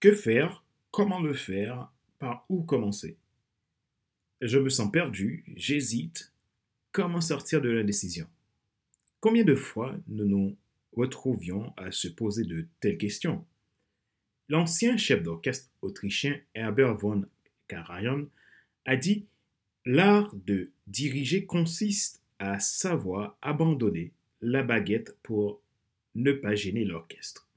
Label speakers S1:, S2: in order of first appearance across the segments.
S1: Que faire? Comment le faire? Par où commencer? Je me sens perdu, j'hésite. Comment sortir de l'indécision Combien de fois nous nous retrouvions à se poser de telles questions? L'ancien chef d'orchestre autrichien Herbert von Karajan a dit L'art de diriger consiste à savoir abandonner la baguette pour ne pas gêner l'orchestre.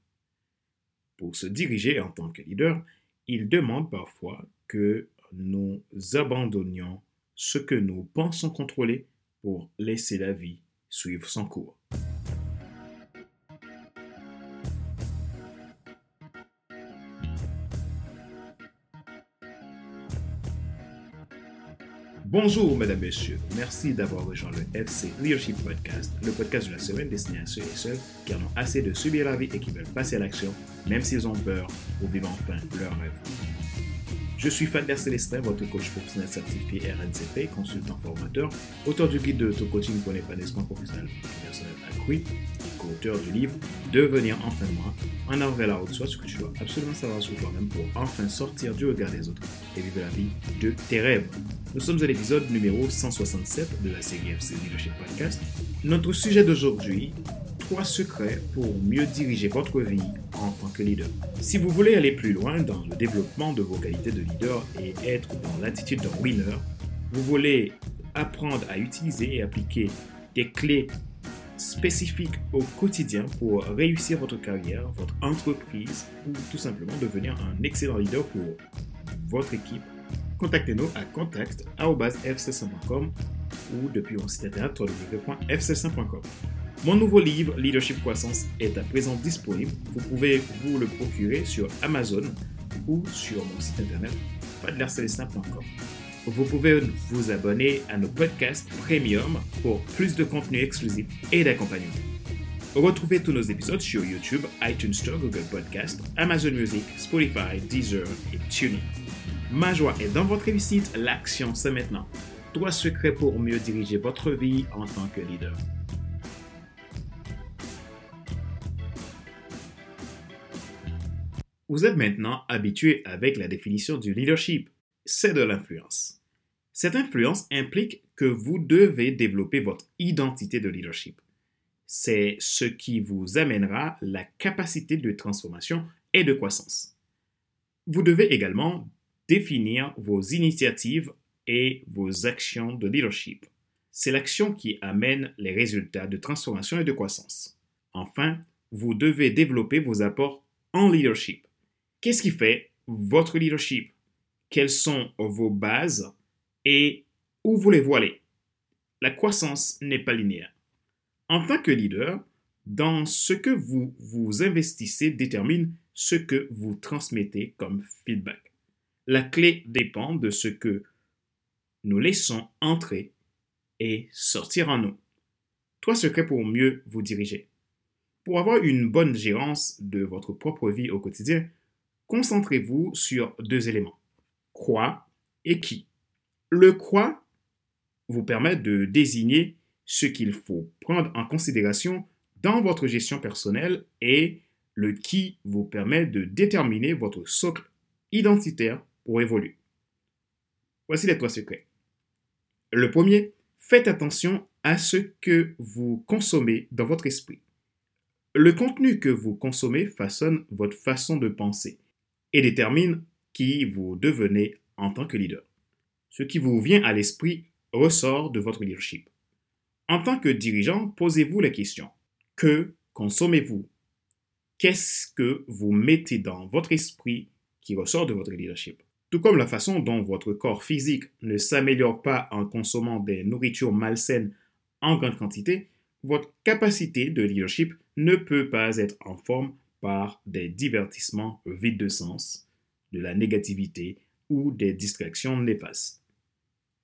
S1: Pour se diriger en tant que leader, il demande parfois que nous abandonnions ce que nous pensons contrôler pour laisser la vie suivre son cours. Bonjour, mesdames, messieurs. Merci d'avoir rejoint le FC Leadership Podcast, le podcast de la semaine destiné à ceux et celles qui en ont assez de subir la vie et qui veulent passer à l'action, même s'ils ont peur, pour vivre enfin leur rêve. Je suis Fadler Célestin, votre coach professionnel certifié RNCP, consultant formateur, auteur du guide de l'auto-coaching pour l'épanouissement professionnel personnel accru, co-auteur du livre Devenir enfin moi, en avant vers la route, soit ce que tu dois absolument savoir sur toi-même pour enfin sortir du regard des autres et vivre la vie de tes rêves. Nous sommes à l'épisode numéro 167 de la série FC Leadership Podcast. Notre sujet d'aujourd'hui, trois secrets pour mieux diriger votre vie en tant que leader. Si vous voulez aller plus loin dans le développement de vos qualités de leader et être dans l'attitude d'un winner, vous voulez apprendre à utiliser et appliquer des clés spécifiques au quotidien pour réussir votre carrière, votre entreprise ou tout simplement devenir un excellent leader pour votre équipe, contactez-nous à contact.fc5.com ou depuis mon site internet www.fc5.com. Mon nouveau livre, Leadership Croissance, est à présent disponible. Vous pouvez vous le procurer sur Amazon ou sur mon site internet fadlercelestin.com. Vous pouvez vous abonner à nos podcasts premium pour plus de contenu exclusif et d'accompagnement. Retrouvez tous nos épisodes sur YouTube, iTunes Store, Google Podcast, Amazon Music, Spotify, Deezer et TuneIn. Ma joie est dans votre réussite, l'action c'est maintenant. Trois secrets pour mieux diriger votre vie en tant que leader. Vous êtes maintenant habitué avec la définition du leadership. C'est de l'influence. Cette influence implique que vous devez développer votre identité de leadership. C'est ce qui vous amènera la capacité de transformation et de croissance. Vous devez également définir vos initiatives et vos actions de leadership. C'est l'action qui amène les résultats de transformation et de croissance. Enfin, vous devez développer vos apports en leadership. Qu'est-ce qui fait votre leadership? Quelles sont vos bases et où voulez-vous aller La croissance n'est pas linéaire. En tant que leader, dans ce que vous vous investissez détermine ce que vous transmettez comme feedback. La clé dépend de ce que nous laissons entrer et sortir en nous. Trois secrets pour mieux vous diriger. Pour avoir une bonne gérance de votre propre vie au quotidien, concentrez-vous sur deux éléments, quoi et qui. Le quoi vous permet de désigner ce qu'il faut prendre en considération dans votre gestion personnelle et le qui vous permet de déterminer votre socle identitaire pour évoluer. Voici les trois secrets. Le premier, faites attention à ce que vous consommez dans votre esprit. Le contenu que vous consommez façonne votre façon de penser et détermine qui vous devenez en tant que leader. Ce qui vous vient à l'esprit ressort de votre leadership. En tant que dirigeant, posez-vous la question. Que consommez-vous? Qu'est-ce que vous mettez dans votre esprit qui ressort de votre leadership? Tout comme la façon dont votre corps physique ne s'améliore pas en consommant des nourritures malsaines en grande quantité, votre capacité de leadership ne peut pas être en forme par des divertissements vides de sens, de la négativité ou des distractions néfastes.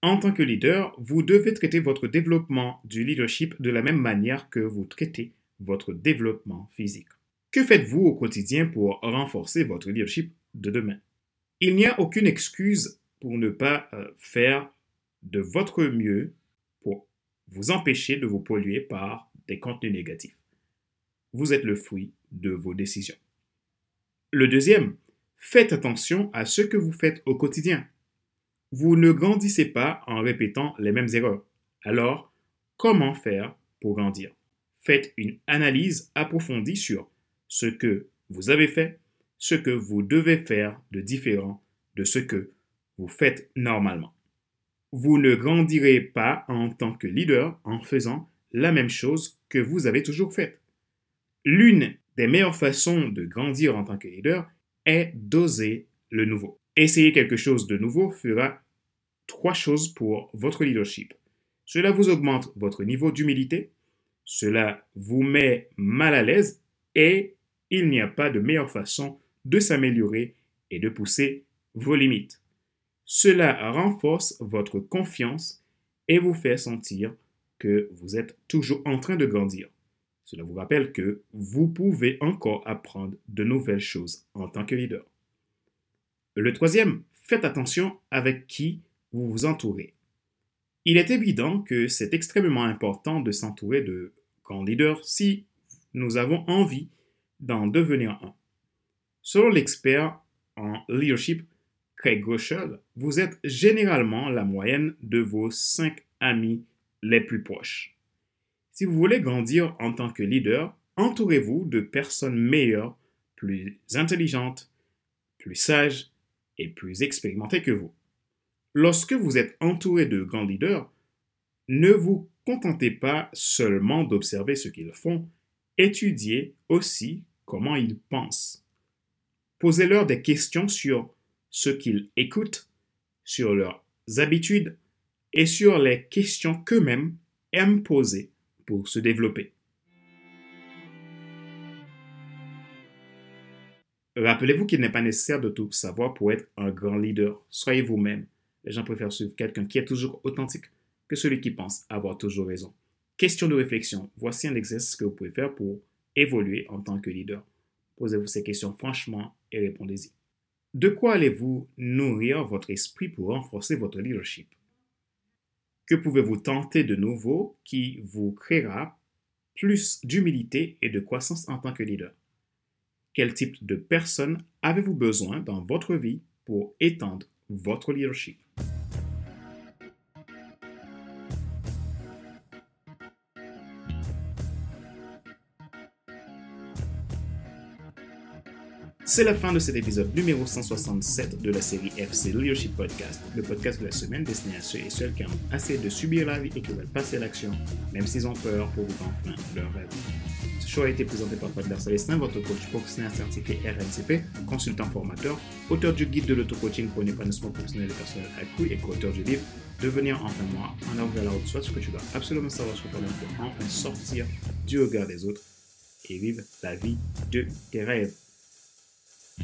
S1: En tant que leader, vous devez traiter votre développement du leadership de la même manière que vous traitez votre développement physique. Que faites-vous au quotidien pour renforcer votre leadership de demain? Il n'y a aucune excuse pour ne pas euh, faire de votre mieux pour vous empêcher de vous polluer par des contenus négatifs. Vous êtes le fruit de vos décisions. Le deuxième, Faites attention à ce que vous faites au quotidien. Vous ne grandissez pas en répétant les mêmes erreurs. Alors, comment faire pour grandir? Faites une analyse approfondie sur ce que vous avez fait, ce que vous devez faire de différent de ce que vous faites normalement. Vous ne grandirez pas en tant que leader en faisant la même chose que vous avez toujours faite. L'une des meilleures façons de grandir en tant que leader est d'oser le nouveau. Essayer quelque chose de nouveau fera trois choses pour votre leadership. Cela vous augmente votre niveau d'humilité, cela vous met mal à l'aise et il n'y a pas de meilleure façon de s'améliorer et de pousser vos limites. Cela renforce votre confiance et vous fait sentir que vous êtes toujours en train de grandir. Cela vous rappelle que vous pouvez encore apprendre de nouvelles choses en tant que leader. Le troisième, faites attention avec qui vous vous entourez. Il est évident que c'est extrêmement important de s'entourer de grands leaders si nous avons envie d'en devenir un. Selon l'expert en leadership Craig Groeschel, vous êtes généralement la moyenne de vos cinq amis les plus proches. Si vous voulez grandir en tant que leader, entourez-vous de personnes meilleures, plus intelligentes, plus sages et plus expérimentées que vous. Lorsque vous êtes entouré de grands leaders, ne vous contentez pas seulement d'observer ce qu'ils font, étudiez aussi comment ils pensent. Posez-leur des questions sur ce qu'ils écoutent, sur leurs habitudes et sur les questions qu'eux-mêmes aiment poser pour se développer. Rappelez-vous qu'il n'est pas nécessaire de tout savoir pour être un grand leader. Soyez vous-même. Les gens préfèrent suivre quelqu'un qui est toujours authentique que celui qui pense avoir toujours raison. Question de réflexion. Voici un exercice que vous pouvez faire pour évoluer en tant que leader. Posez-vous ces questions franchement et répondez-y. De quoi allez-vous nourrir votre esprit pour renforcer votre leadership? Que pouvez-vous tenter de nouveau qui vous créera plus d'humilité et de croissance en tant que leader? Quel type de personnes avez-vous besoin dans votre vie pour étendre votre leadership? C'est la fin de cet épisode numéro 167 de la série FC Leadership Podcast, le podcast de la semaine destiné à ceux et celles qui ont assez de subir la vie et qui veulent passer à l'action, même s'ils ont peur pour vivre enfin leur rêve. Ce show a été présenté par Fadler Célestin, votre coach professionnel certifié RNCP, consultant formateur, auteur du guide de l'auto-coaching pour un épanouissement professionnel et personnel accru et co-auteur du livre Devenir enfin moi, en avant vers la haute soit ce que tu dois absolument savoir sur toi-même pour enfin sortir du regard des autres et vivre la vie de tes rêves.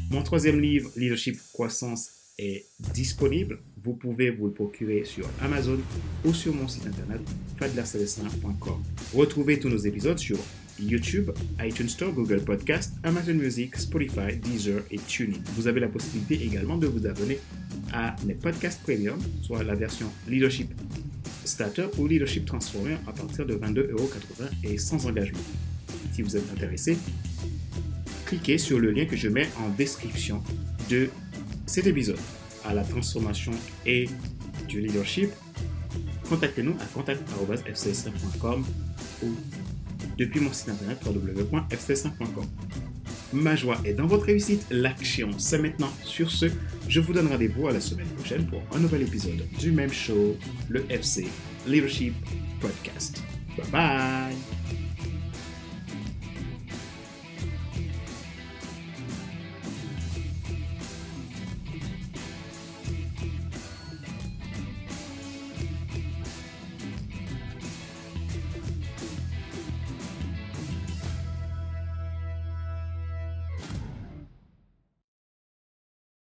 S1: Mon troisième livre, Leadership Croissance, est disponible. Vous pouvez vous le procurer sur Amazon ou sur mon site internet fadlercelestin.com. Retrouvez tous nos épisodes sur YouTube, iTunes Store, Google Podcast, Amazon Music, Spotify, Deezer et TuneIn. Vous avez la possibilité également de vous abonner à mes podcasts premium, soit la version Leadership Starter ou Leadership Transformer à partir de 22,80€ et sans engagement. Si vous êtes intéressé, cliquez sur le lien que je mets en description de cet épisode. À la transformation et du leadership, contactez-nous à contact.fcs5.com ou depuis mon site internet www.fcs5.com. Ma joie est dans votre réussite, l'action c'est maintenant. Sur ce, je vous donne rendez-vous à la semaine prochaine pour un nouvel épisode du même show, le FC Leadership Podcast. Bye bye